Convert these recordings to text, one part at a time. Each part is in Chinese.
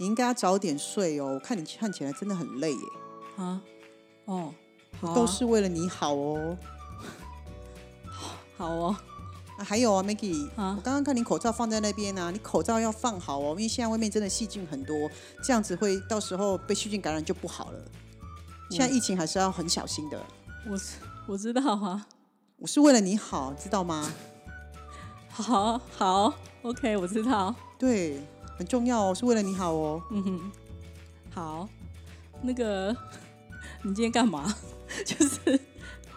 你应该要早点睡哦。我看你看起来真的很累耶，啊，哦，好啊都是为了你好哦。好哦，啊，还有啊，Maggie，、啊我刚刚看你口罩放在那边啊，你口罩要放好哦，因为现在外面真的细菌很多，这样子会到时候被细菌感染就不好了。现在疫情还是要很小心的。我是我知道啊，我是为了你好，知道吗？好好，OK，我知道，对，很重要哦，是为了你好哦。嗯哼，好，那个 你今天干嘛？就是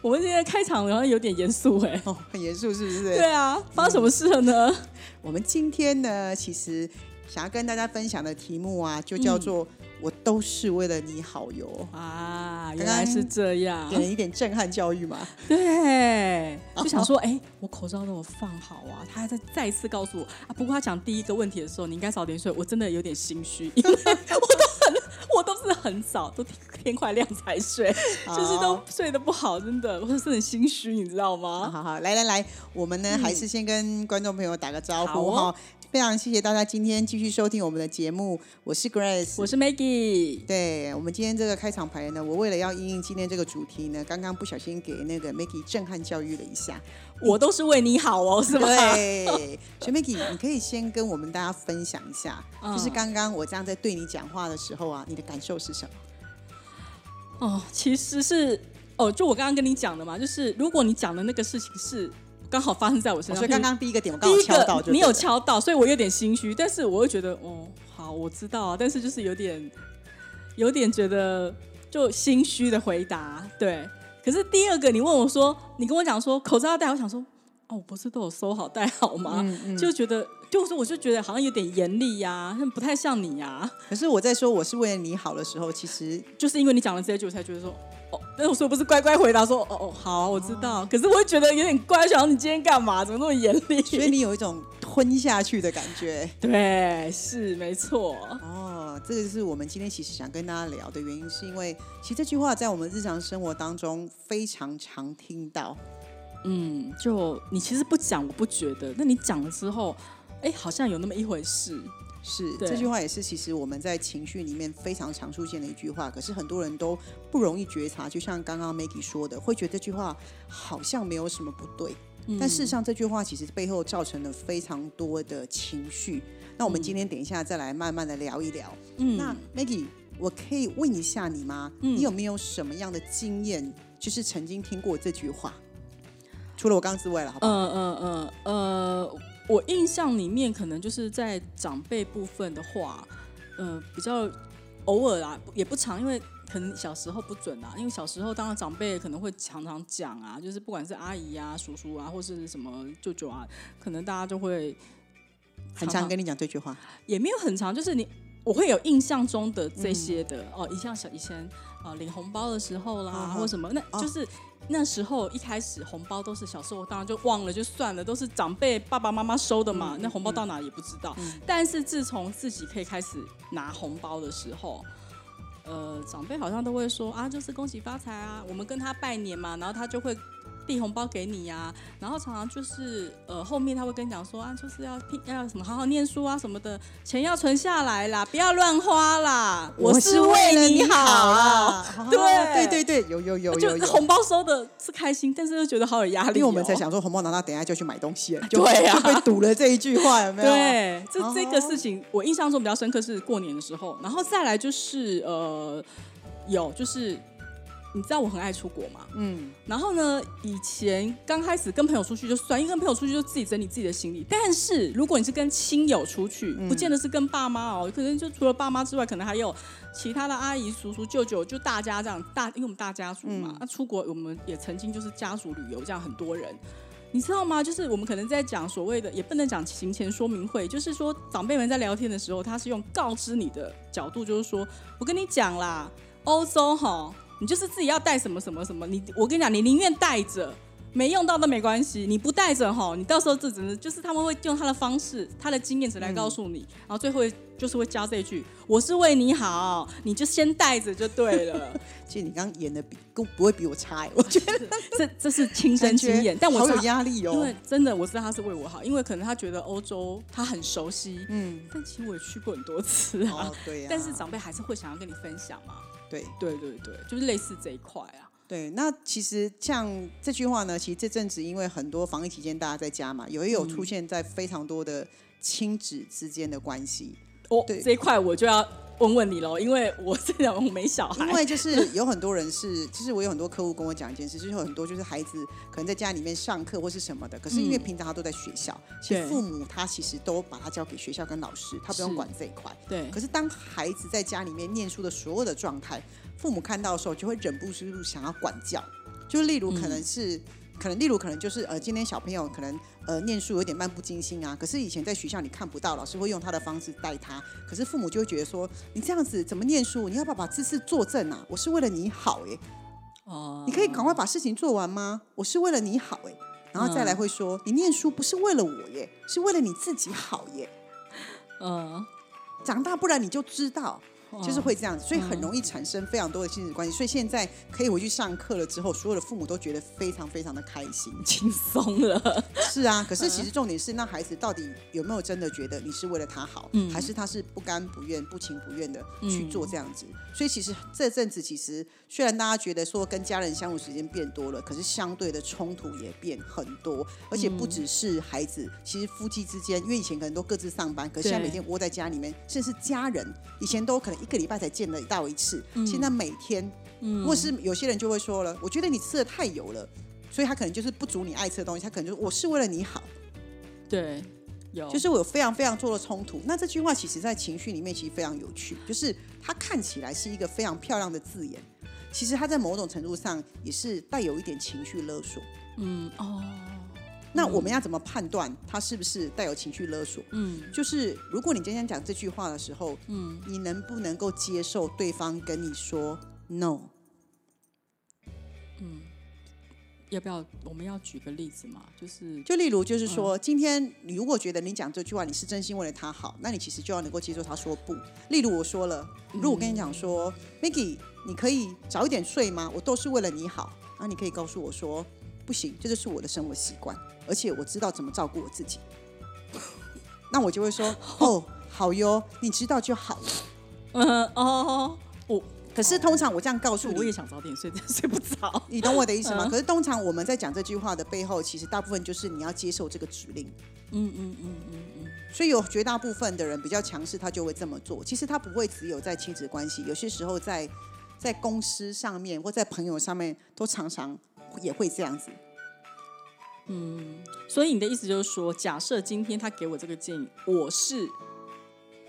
我们今天开场好像有点严肃哎，哦，很严肃是不是？对啊，发生什么事了呢？我们今天呢，其实想要跟大家分享的题目啊，就叫做“我都是为了你好哟。啊，原来是这”，样。给，人一点震撼教育嘛。对，就想说，哎、我口罩都有放好啊，他还在再一次告诉我。啊。不过他讲第一个问题的时候，你应该早点睡，我真的有点心虚，因 为我都很，我都是很早，都天天快亮才睡，就是都睡得不好，真的，我是很心虚，你知道吗？好好，来来来，我们呢、还是先跟观众朋友打个招呼哈、哦非常谢谢大家今天继续收听我们的节目，我是 Grace，我是 Maggie，对我们今天这个开场牌呢，我为了要应应今天这个主题呢，刚刚不小心给那个 Maggie 震撼教育了一下，我都是为你好哦，是吗？对，所以 Maggie，你可以先跟我们大家分享一下，嗯。就是刚刚我这样在对你讲话的时候啊，你的感受是什么？哦，其实是哦，就我刚刚跟你讲的嘛，就是如果你讲的那个事情是刚好发生在我身上，所以刚刚第一个点我刚好敲到你有敲到，所以我有点心虚，但是我又觉得，哦，好，我知道啊，但是就是有点，有点觉得就心虚的回答，对。可是第二个，你问我说，你跟我讲说口罩要戴，我想说，哦，我不是都有收好戴好吗？嗯就觉得，就是我就觉得好像有点严厉呀、不太像你呀、可是我在说我是为了你好的时候，其实就是因为你讲了这些句，我才觉得说，哦，但是我说不是乖乖回答说，哦哦，好啊、我知道。可是我会觉得有点乖，想你今天干嘛？怎么那么严厉？所以你有一种吞下去的感觉。对，是没错。哦，这个是我们今天其实想跟大家聊的原因，是因为其实这句话在我们日常生活当中非常常听到。嗯，就你其实不讲，我不觉得。那你讲了之后，哎，好像有那么一回事。是这句话也是其实我们在情绪里面非常常出现的一句话，可是很多人都不容易觉察。就像刚刚 Maggie 说的，会觉得这句话好像没有什么不对，但事实上这句话其实背后造成了非常多的情绪。那我们今天等一下再来慢慢的聊一聊。嗯，那 Maggie，我可以问一下你吗？嗯你有没有什么样的经验，就是曾经听过这句话？除了我刚刚之外了，好不好？嗯嗯嗯呃，我印象里面可能就是在长辈部分的话，呃，比较偶尔啊，也不长，因为可能小时候不准啊，因为小时候当然长辈可能会常常讲啊，就是不管是阿姨啊、叔叔啊，或是什么舅舅啊，可能大家就会很常跟你讲这句话。也没有很长，就是你我会有印象中的这些的、哦，一像小以前啊领红包的时候啦，或什么，那哦就是、那时候一开始红包都是小时候当然就忘了就算了，都是长辈爸爸妈妈收的嗯嘛，那红包到哪也不知道。但是自从自己可以开始拿红包的时候。呃，长辈好像都会说啊，就是恭喜发财啊，我们跟他拜年嘛，然后他就会递红包给你呀、然后常常就是呃后面他会跟你讲说啊，就是要拼要什么好好念书啊什么的，钱要存下来啦，不要乱花啦，我是了你好啊。啊！对对对对，有有有。就红包收的是开心，但是又觉得好有压力、哦，因为我们才想说红包拿到，等一下就去买东西了，就对啊就被堵了这一句话，有没有？对，这这个哦事情我印象中比较深刻是过年的时候，然后再来就是呃，有就是你知道我很爱出国嘛，嗯，然后呢，以前刚开始跟朋友出去就算，因为跟朋友出去就自己整理自己的行李。但是如果你是跟亲友出去，嗯不见得是跟爸妈哦，可能就除了爸妈之外，可能还有其他的阿姨、叔叔、舅舅，就大家这样大，因为我们大家族嘛，嗯那、出国我们也曾经就是家族旅游这样很多人。你知道吗？就是我们可能在讲所谓的，也不能讲行前说明会，就是说长辈们在聊天的时候，他是用告知你的角度，就是说我跟你讲啦，欧洲哈，你就是自己要带什么什么什么，你我跟你讲，你宁愿带着。没用到都没关系，你不带着哈，你到时候这只能就是他们会用他的方式、他的经验值来告诉你，然后最后就是会加这一句：“我是为你好，你就先带着就对了。”其实你刚刚演的比不不会比我差，我觉得 这这是亲身经验，但我好有压力哦。因为真的我知道他是为我好，因为可能他觉得欧洲他很熟悉，嗯，但其实我也去过很多次啊，对呀但是长辈还是会想要跟你分享嘛，对对对对，就是类似这一块啊。对，那其实像这句话呢，其实这阵子因为很多防疫期间大家在家嘛，有也有出现在非常多的亲子之间的关系。哦，对，这一块我就要问问你喽，因为我这样我没小孩。因为就是有很多人是，其实我有很多客户跟我讲一件事，就是有很多就是孩子可能在家里面上课或是什么的，可是因为平常他都在学校，其实父母他其实都把他交给学校跟老师，他不用管这一块。对。可是当孩子在家里面念书的所有的状态。父母看到的时候，就会忍不住想要管教。就例如，可能是，可能例如，可能就是呃，今天小朋友可能呃念书有点漫不经心啊。可是以前在学校你看不到，老师会用他的方式带他。可是父母就会觉得说，你这样子怎么念书？你要不要把姿势坐正啊？我是为了你好耶。哦。你可以赶快把事情做完吗？我是为了你好哎。然后再来会说，你念书不是为了我耶，是为了你自己好耶。嗯。长大不然你就知道。就是会这样子，所以很容易产生非常多的亲子关系。所以现在可以回去上课了之后，所有的父母都觉得非常非常的开心、轻松了。是啊，可是其实重点是，那孩子到底有没有真的觉得你是为了他好，还是他是不甘不愿、不情不愿的去做这样子？所以其实这阵子，其实虽然大家觉得说跟家人相处时间变多了，可是相对的冲突也变很多，而且不只是孩子，其实夫妻之间，因为以前可能都各自上班，可是现在每天窝在家里面，甚至是家人，以前都可能。一个礼拜才见得到一次，现在每天，嗯或是有些人就会说了，我觉得你吃的太油了，所以他可能就是不足你爱吃的东西，他可能就我是为了你好，对，有，就是我有非常非常多的冲突。那这句话其实在情绪里面其实非常有趣，就是它看起来是一个非常漂亮的字眼，其实它在某种程度上也是带有一点情绪勒索。嗯，哦。那我们要怎么判断他是不是带有情绪勒索？嗯，就是如果你今天讲这句话的时候，嗯，你能不能够接受对方跟你说 no？嗯，要不要我们要举个例子嘛？就是就例如就是说，今天你如果觉得你讲这句话你是真心为了他好，那你其实就要能够接受他说不。例如我说了，如果我跟你讲说，Maggie，你可以早一点睡吗？我都是为了你好，那你可以告诉我说。不行，这就是我的生活习惯，而且我知道怎么照顾我自己。那我就会说，哦，好哟，你知道就好了。嗯哦，我可是通常我这样告诉你，我也想早点睡，但睡不着。你懂我的意思吗？可是通常我们在讲这句话的背后，其实大部分就是你要接受这个指令。嗯嗯嗯嗯嗯。所以有绝大部分的人比较强势，他就会这么做。其实他不会只有在亲子关系，有些时候在在公司上面或在朋友上面，都常常。也会这样子，嗯，所以你的意思就是说，假设今天他给我这个建议，我是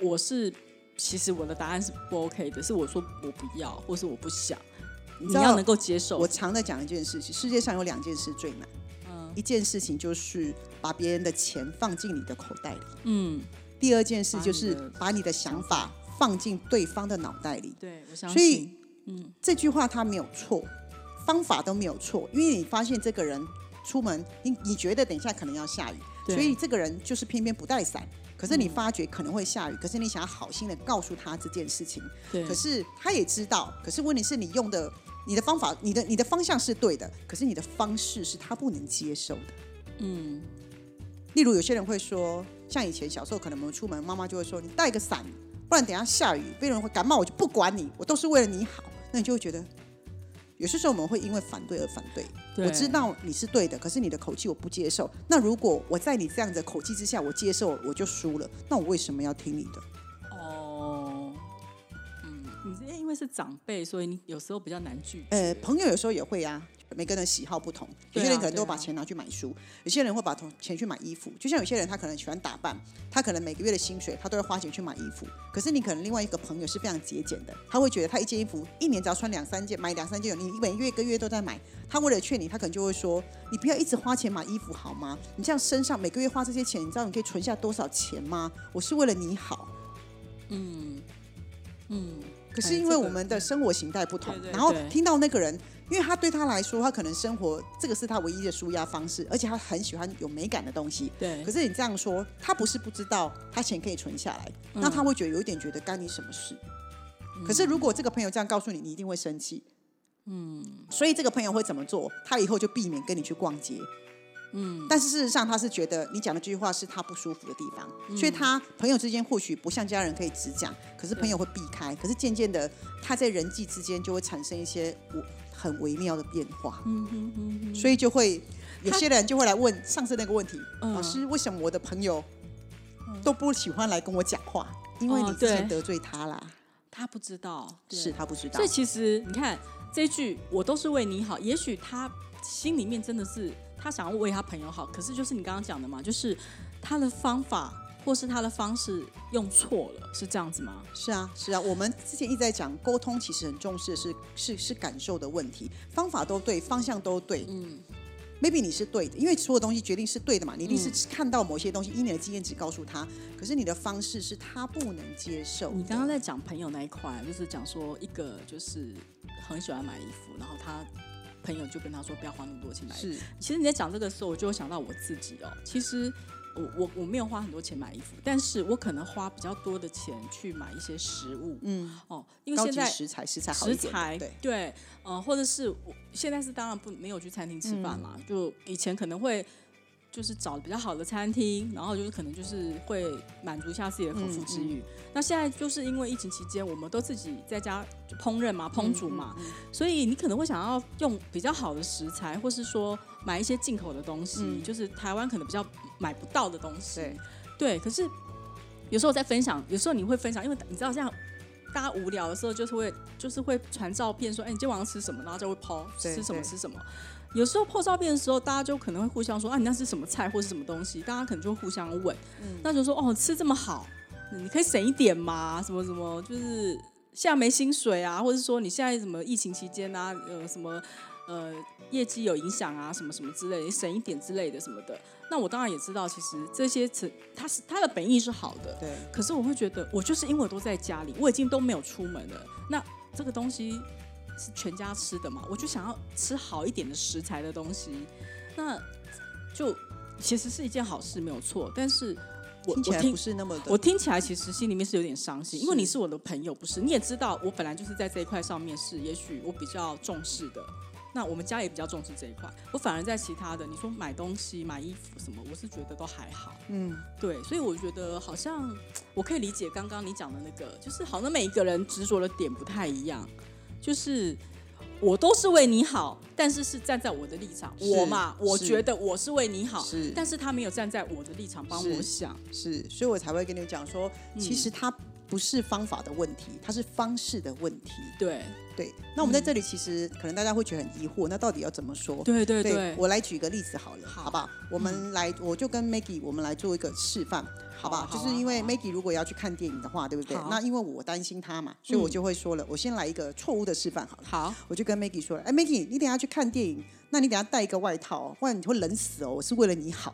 我是，其实我的答案是不 OK 的，是我说我不要，或是我不想，你要能够接受。我常在讲一件事情，世界上有两件事最难，嗯，一件事情就是把别人的钱放进你的口袋里，嗯，第二件事就是把你的想法放进对方的脑袋里，对，我相信，所以，嗯，这句话他没有错。方法都没有错，因为你发现这个人出门，你你觉得等一下可能要下雨，所以这个人就是偏偏不带伞。可是你发觉可能会下雨，可是你想要好心的告诉他这件事情，可是他也知道。可是问题是你用的你的方法，你的你的方向是对的，可是你的方式是他不能接受的。嗯，例如有些人会说，像以前小时候可能我们出门，妈妈就会说你带个伞，不然等下下雨，别人会感冒，我就不管你，我都是为了你好。那你就会觉得。有些时候我们会因为反对而反对，我知道你是对的，可是你的口气我不接受。那如果我在你这样的口气之下，我接受我就输了，那我为什么要听你的？哦，嗯，你是因为是长辈，所以你有时候比较难拒呃，朋友有时候也会啊。每个人喜好不同，有些人可能都把钱拿去买书，有些人会把钱去买衣服。就像有些人他可能喜欢打扮，他可能每个月的薪水他都会花钱去买衣服。可是你可能另外一个朋友是非常节俭的，他会觉得他一件衣服一年只要穿两三件，买两三件，你每月一个月都在买。他为了劝你，他可能就会说：“你不要一直花钱买衣服好吗？你这样身上每个月花这些钱，你知道你可以存下多少钱吗？我是为了你好。”嗯嗯。可是因为我们的生活形态不同，然后听到那个人，因为他对他来说，他可能生活这个是他唯一的舒压方式，而且他很喜欢有美感的东西。对。可是你这样说，他不是不知道他钱可以存下来，那他会觉得有一点觉得干你什么事？可是如果这个朋友这样告诉你，你一定会生气。嗯。所以这个朋友会怎么做？他以后就避免跟你去逛街。嗯，但是事实上他是觉得你讲的这句话是他不舒服的地方，所以他朋友之间或许不像家人可以直讲，可是朋友会避开，可是渐渐的他在人际之间就会产生一些很微妙的变化，嗯哼哼，所以就会有些人就会来问上次那个问题，老师为什么我的朋友都不喜欢来跟我讲话？因为你之前得罪他啦，他不知道，是他不知道，所以其实你看这句我都是为你好，也许他心里面真的是。他想要为他朋友好，可是就是你刚刚讲的嘛，就是他的方法或是他的方式用错了，是这样子吗？是啊，是啊。我们之前一直在讲沟通，其实很重视的是是是感受的问题，方法都对，方向都对。嗯，maybe 你是对的，因为所有东西决定是对的嘛，你一定是看到某些东西，以你的经验值告诉他，可是你的方式是他不能接受。你刚刚在讲朋友那一块，就是讲说一个就是很喜欢买衣服，然后他。朋友就跟他说不要花那么多钱买。是，其实你在讲这个时候，我就会想到我自己哦。其实我我我没有花很多钱买衣服，但是我可能花比较多的钱去买一些食物。嗯，哦，因为现在食材食材食材对对，呃，或者是我现在是当然不没有去餐厅吃饭嘛，就以前可能会。就是找比较好的餐厅，然后就是可能就是会满足一下自己的口腹之欲。那现在就是因为疫情期间，我们都自己在家烹饪嘛、烹煮嘛，所以你可能会想要用比较好的食材，或是说买一些进口的东西，就是台湾可能比较买不到的东西。对，对。可是有时候在分享，有时候你会分享，因为你知道，这样大家无聊的时候，就是会就是会传照片说，哎，你今天晚上吃什么？然后就会抛吃什么吃什么。有时候破照片的时候，大家就可能会互相说啊，你那是什么菜或是什么东西？大家可能就会互相问，嗯那就说哦，吃这么好，你可以省一点嘛？什么什么，就是现在没薪水啊，或者说你现在什么疫情期间啊，呃，什么呃业绩有影响啊，什么什么之类，你省一点之类的什么的。那我当然也知道，其实这些词，它是它的本意是好的，对。可是我会觉得，我就是因为我都在家里，我已经都没有出门了，那这个东西。是全家吃的嘛？我就想要吃好一点的食材的东西，那就其实是一件好事，没有错。但是我听起来不是那么的，我听起来其实心里面是有点伤心，因为你是我的朋友，不是？你也知道，我本来就是在这一块上面是，也许我比较重视的。那我们家也比较重视这一块，我反而在其他的，你说买东西、买衣服什么，我是觉得都还好。嗯，对，所以我觉得好像 我可以理解刚刚你讲的那个，就是好像每一个人执着的点不太一样。就是我都是为你好，但是是站在我的立场，我嘛，我觉得我是为你好，是，但是他没有站在我的立场帮我想，是，所以我才会跟你讲说，其实他不是方法的问题，它是方式的问题，对。对，那我们在这里其实可能大家会觉得很疑惑，那到底要怎么说？对对对，我来举个例子好了，好不好？我们来，我就跟 Maggie 我们来做一个示范，好不好？就是因为 Maggie 如果要去看电影的话，对不对？那因为我担心他嘛，所以我就会说了，我先来一个错误的示范好了。好，我就跟 Maggie 说了，哎，Maggie，你等下去看电影，那你等下带一个外套，不然你会冷死哦。我是为了你好。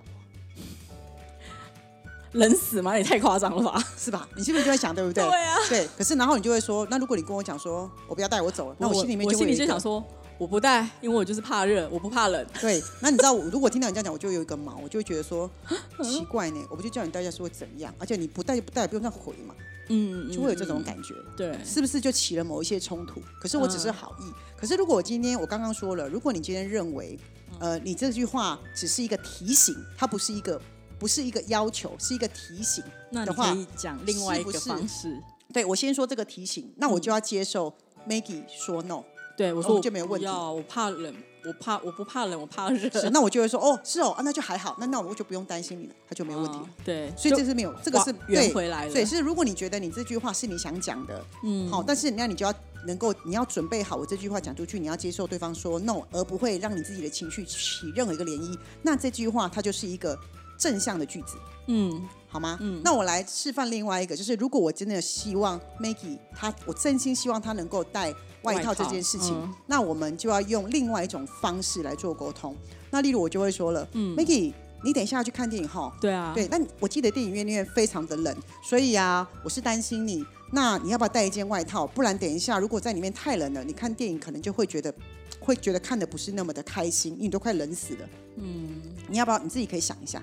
冷死吗？也太夸张了吧，是吧？你是不是就在想，对不对？对啊。对，可是然后你就会说，那如果你跟我讲说，我不要带，我走了，那我心里面我心里就想说，我不带，因为我就是怕热，我不怕冷。对，那你知道，我如果听到你这样讲，我就有一个毛，我就会觉得说 奇怪呢，我不就叫你带下是会怎样？而且你不带就不带，不用再回嘛。嗯，就会有这种感觉。对，是不是就起了某一些冲突？可是我只是好意。可是如果我今天我刚刚说了，如果你今天认为，呃，你这句话只是一个提醒，它不是一个。不是一个要求，是一个提醒的话，可以讲另外一个方式。对我先说这个提醒，那我就要接受 Maggie 说 no。对我说我就没有问题。我怕冷，我怕我不怕冷，我怕热。是，那我就会说哦，是哦，啊，那就还好，那那我就不用担心你了，他就没有问题了。对，所以这是没有，这个是圆回来了。对，是如果你觉得你这句话是你想讲的，嗯，好，但是那你就要能够，你要准备好我这句话讲出去，你要接受对方说 no，而不会让你自己的情绪起任何一个涟漪。那这句话它就是一个正向的句子，嗯，好吗？嗯，那我来示范另外一个，就是如果我真的希望 Maggie 她，我真心希望她能够带。外套这件事情，那我们就要用另外一种方式来做沟通。那例如我就会说了嗯，Maggie，你等一下要去看电影哈？对啊，对。但我记得电影院那边非常的冷，所以啊，我是担心你。那你要不要带一件外套？不然等一下如果在里面太冷了，你看电影可能就会觉得会觉得看的不是那么的开心，因为你都快冷死了。嗯，你要不要你自己可以想一下？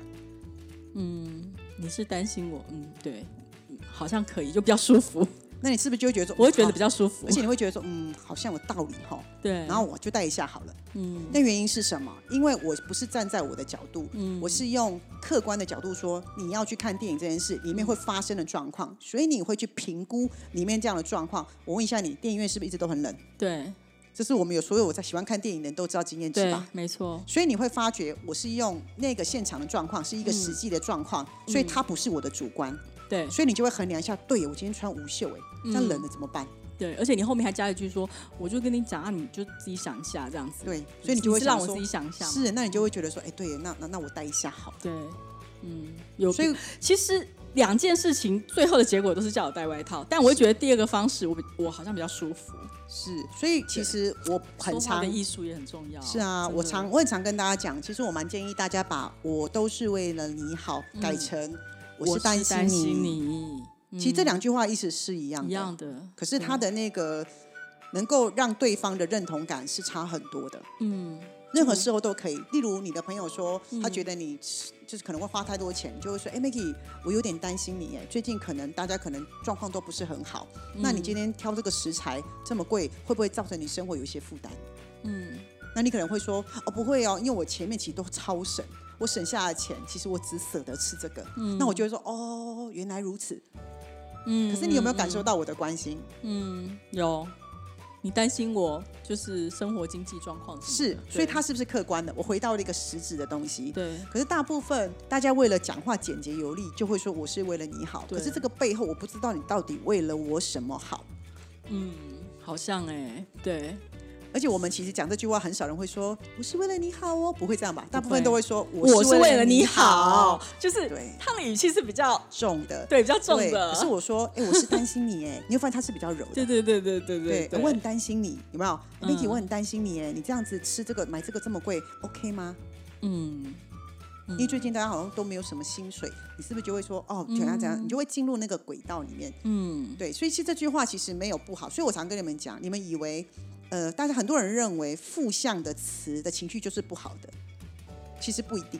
嗯，你是担心我？嗯，对，好像可以，就比较舒服。那你是不是就会觉得说，我会觉得比较舒服，而且你会觉得说，嗯，好像有道理哈。对。然后我就带一下好了。嗯。那原因是什么？因为我不是站在我的角度，嗯，我是用客观的角度说，你要去看电影这件事里面会发生的状况，所以你会去评估里面这样的状况。我问一下你，电影院是不是一直都很冷？对。这是我们有所有我在喜欢看电影的人都知道经验值吧？没错。所以你会发觉，我是用那个现场的状况，是一个实际的状况，所以它不是我的主观。对，所以你就会衡量一下，对我今天穿无袖，哎，这样冷了怎么办？对，而且你后面还加一句说，我就跟你讲啊，你就自己想一下这样子。对，所以你就会让我自己想一下。是，那你就会觉得说，哎，对，那那那我带一下好。对，嗯，有。所以其实两件事情最后的结果都是叫我带外套，但我会觉得第二个方式，我我好像比较舒服。是，所以其实我很常艺术也很重要。是啊，我常我很常跟大家讲，其实我蛮建议大家把我都是为了你好改成我是担心你。其实这两句话意思是一样的，一样的。可是他的那个能够让对方的认同感是差很多的。嗯，任何时候都可以。例如你的朋友说，他觉得你就是可能会花太多钱，就会说：“哎，Maggie，我有点担心你，哎，最近可能大家可能状况都不是很好。那你今天挑这个食材这么贵，会不会造成你生活有一些负担？”嗯，那你可能会说：“哦，不会哦，因为我前面其实都超省，我省下的钱，其实我只舍得吃这个。”嗯，那我就会说：“哦，原来如此。”嗯，可是你有没有感受到我的关心？嗯，有。你担心我就是生活经济状况是，所以他是不是客观的？我回到了一个实质的东西。对。可是大部分大家为了讲话简洁有力，就会说我是为了你好。可是这个背后，我不知道你到底为了我什么好。嗯，好像哎，对。而且我们其实讲这句话，很少人会说我是为了你好哦，不会这样吧？大部分都会说我是为了你好，就是对他的语气是比较重的，对，比较重的。可是我说，哎，我是担心你，哎，你会发现他是比较柔的。对对对对对对，我很担心你，有没有？Miki，我很担心你，哎，你这样子吃这个买这个这么贵，OK 吗？嗯，因为最近大家好像都没有什么薪水，你是不是就会说哦，怎样怎样？你就会进入那个轨道里面。嗯，对，所以其实这句话其实没有不好，所以我常跟你们讲，你们以为。呃，大家很多人认为负向的词的情绪就是不好的，其实不一定。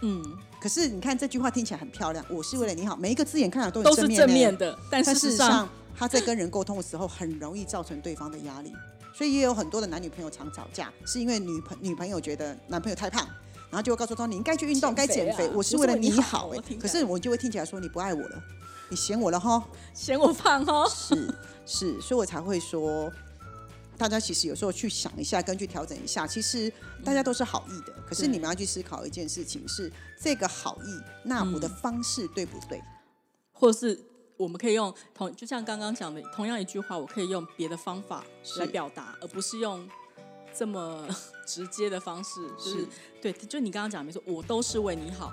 嗯，可是你看这句话听起来很漂亮，我是为了你好，每一个字眼看起来都是正面的，但事实上他在跟人沟通的时候很容易造成对方的压力，所以也有很多的男女朋友常吵架，是因为女朋女朋友觉得男朋友太胖，然后就会告诉他你应该去运动，该减肥，我是为了你好。哎，可是我就会听起来说你不爱我了，你嫌我了哈，嫌我胖哈，是是，所以我才会说。大家其实有时候去想一下，根据调整一下，其实大家都是好意的。可是你们要去思考一件事情：是这个好意，那我的方式对不对？或是我们可以用同，就像刚刚讲的，同样一句话，我可以用别的方法来表达，而不是用这么 直接的方式。是，对，就你刚刚讲没错，我都是为你好。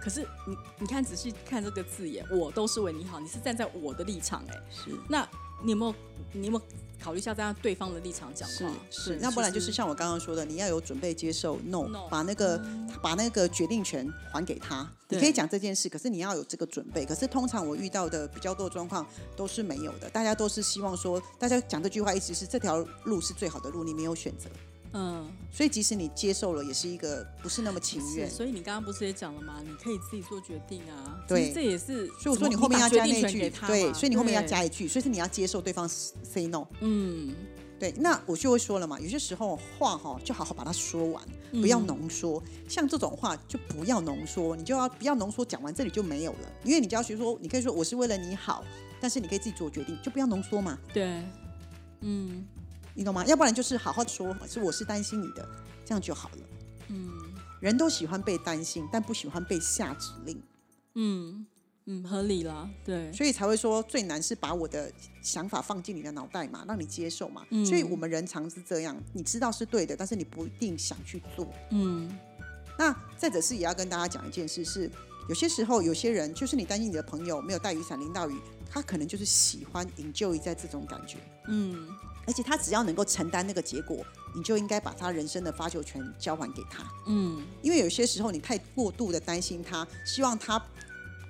可是你你看仔细看这个字眼，我都是为你好，你是站在我的立场，哎，是。那你有没有？你有没有？考虑一下这样对方的立场讲话，是，那不然就是像我刚刚说的，你要有准备接受 no，把那个把那个决定权还给他。你可以讲这件事，可是你要有这个准备。可是通常我遇到的比较多状况都是没有的，大家都是希望说，大家讲这句话意思是这条路是最好的路，你没有选择。嗯，所以即使你接受了，也是一个不是那么情愿。所以你刚刚不是也讲了吗？你可以自己做决定啊。对，这也是。所以我说你后面要加那句，对，所以你后面要加一句，所以是你要接受对方 say no。嗯，对，那我就会说了嘛，有些时候话哈，就好好把它说完，不要浓缩。像这种话就不要浓缩，你就要不要浓缩，讲完这里就没有了。因为你就要学说，你可以说我是为了你好，但是你可以自己做决定，就不要浓缩嘛。对，嗯。你懂吗？要不然就是好好说，是我是担心你的，这这样就好了。嗯，人都喜欢被担心，但不喜欢被下指令。嗯嗯，合理啦，对，所以才会说最难是把我的想法放进你的脑袋嘛，让你接受嘛。所以我们人常是这样，你知道是对的，但是你不一定想去做。嗯，那再者是也要跟大家讲一件事，是有些时候有些人就是你担心你的朋友没有带雨伞淋到雨，他可能就是喜欢营救在这种感觉。嗯，而且他只要能够承担那个结果，你就应该把他人生的发球权交还给他。嗯，因为有些时候你太过度的担心他，希望他。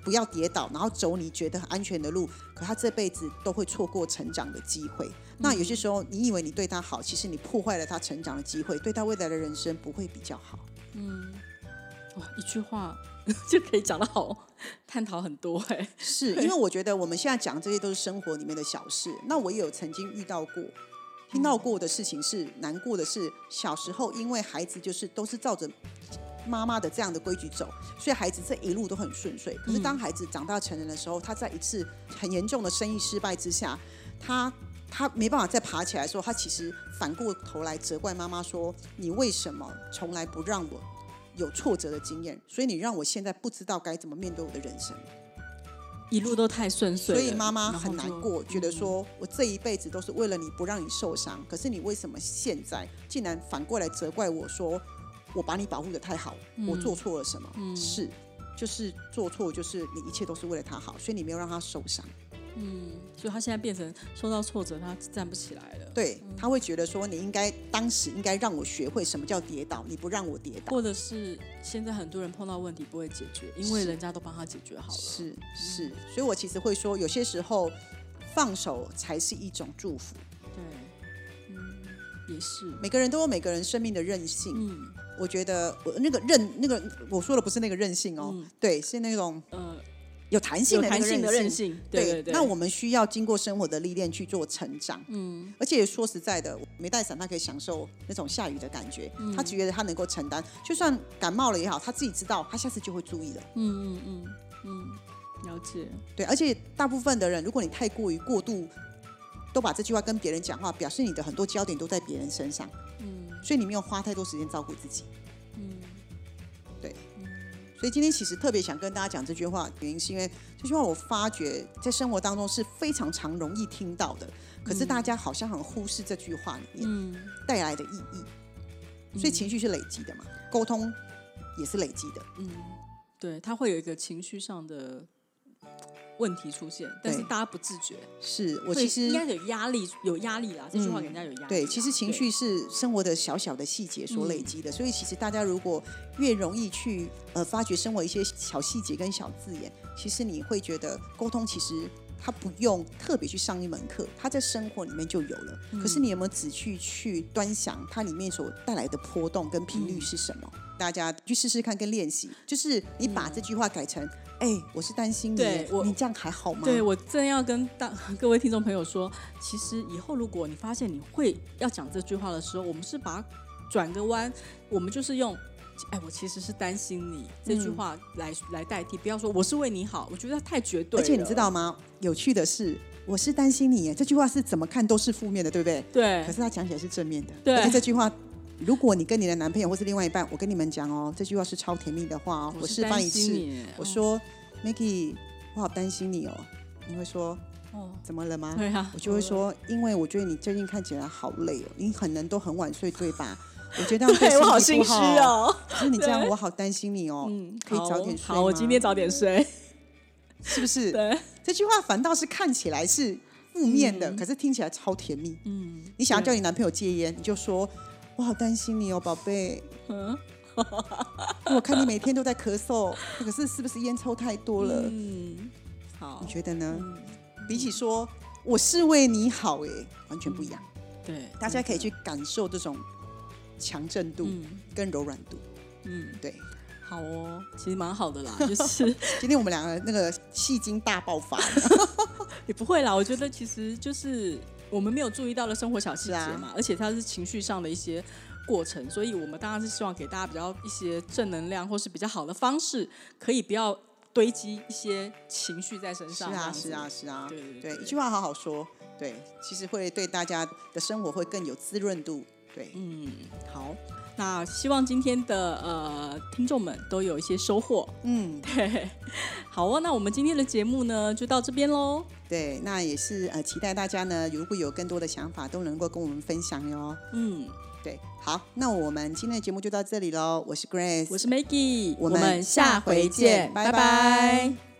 不要跌倒，然后走你觉得很安全的路，可他这辈子都会错过成长的机会。那有些时候，你以为你对他好，其实你破坏了他成长的机会，对他未来的人生不会比较好。嗯，哇，一句话 就可以讲得好，探讨很多哎。是 因为我觉得我们现在讲这些都是生活里面的小事。那我也有曾经遇到过、听到过的事情是难过的是，小时候因为孩子就是都是照着。妈妈的这样的规矩走，所以孩子这一路都很顺遂。可是当孩子长大成人的时候，他在一次很严重的生意失败之下，他他没办法再爬起来，的时候他其实反过头来责怪妈妈说：“你为什么从来不让我有挫折的经验？所以你让我现在不知道该怎么面对我的人生。”一路都太顺遂，所以妈妈很难过，觉得说我这一辈子都是为了你不让你受伤，可是你为什么现在竟然反过来责怪我说？我把你保护的太好，我做错了什么？是，就是做错，就是你一切都是为了他好，所以你没有让他受伤。嗯，所以他现在变成受到挫折，他站不起来了。对，他会觉得说你应该当时应该让我学会什么叫跌倒，你不让我跌倒，或者是现在很多人碰到问题不会解决，因为人家都帮他解决好了。是是，所以我其实会说，有些时候放手才是一种祝福。对，嗯，也是，每个人都有每个人生命的韧性。嗯。我觉得我那个韧那个我说的不是那个韧性哦，对，是那种呃有弹性的弹性的韧性。对对对。那我们需要经过生活的历练去做成长。嗯。而且说实在的，没带伞他可以享受那种下雨的感觉，他觉得他能够承担，就算感冒了也好，他自己知道，他下次就会注意了。嗯嗯嗯嗯，了解。对，而且大部分的人，如果你太过于过度，都把这句话跟别人讲话，表示你的很多焦点都在别人身上。嗯。所以你没有花太多时间照顾自己，所以今天其实特别想跟大家讲这句话，原因是因为这句话我发觉在生活当中是非常常容易听到的，可是大家好像很忽视这句话里面带来的意义，所以情绪是累积的嘛，沟通也是累积的，嗯，对，它会有一个情绪上的。问题出现，但是大家不自觉。是我其实应该有压力，有压力啦。这句话给人家有压力。对，其实情绪是生活的小小的细节所累积的，所以其实大家如果越容易去呃发掘生活一些小细节跟小字眼，其实你会觉得沟通其实它不用特别去上一门课，它在生活里面就有了。可是你有没有仔细去端详它里面所带来的波动跟频率是什么？大家去试试看跟练习，就是你把这句话改成。哎，我是担心你，我你这样还好吗？对我正要跟大 各位听众朋友说，其实以后如果你发现你会要讲这句话的时候，我们是把它转个弯，我们就是用“哎，我其实是担心你”这句话来来代替，不要说我是为你好，我觉得太绝对。而且你知道吗？有趣的是，我是担心你，这句话是怎么看都是负面的，对不对？对。可是他讲起来是正面的。对。这句话，如果你跟你的男朋友或是另外一半，我跟你们讲哦，这句话是超甜蜜的话哦。我示范一次，我说。Maggie，我好担心你哦。你会说，哦，怎么了吗？对啊，我就会说，因为我觉得你最近看起来好累哦，你可能都很晚睡，对吧？我觉得这样我好心虚哦。可是你这样，我好担心你哦。嗯，可以早点睡好，我今天早点睡，是不是？对。这句话反倒是看起来是负面的，可是听起来超甜蜜。嗯。你想要叫你男朋友戒烟，你就说，我好担心你哦，宝贝。嗯。我看你每天都在咳嗽，可是是不是烟抽太多了？嗯，好，你觉得呢？比起说我是为你好，哎，完全不一样。对，大家可以去感受这种强震度跟柔软度。嗯，对，好哦，其实蛮好的啦。就是今天我们两个那个戏精大爆发，也不会啦。我觉得其实就是我们没有注意到的生活小细节嘛，而且它是情绪上的一些。过程，所以我们当然是希望给大家比较一些正能量，或是比较好的方式，可以不要堆积一些情绪在身上。是啊，是啊，是啊。对对对，一句话好好说，对，其实会对大家的生活会更有滋润度，对，嗯，好，那希望今天的呃听众们都有一些收获。嗯，对，好哦，那我们今天的节目呢就到这边喽。对，那也是呃期待大家呢，如果有更多的想法，都能够跟我们分享哟。嗯，对，好，那我们今天的节目就到这里喽。我是 Grace，我是 Maggie，我们下回见拜拜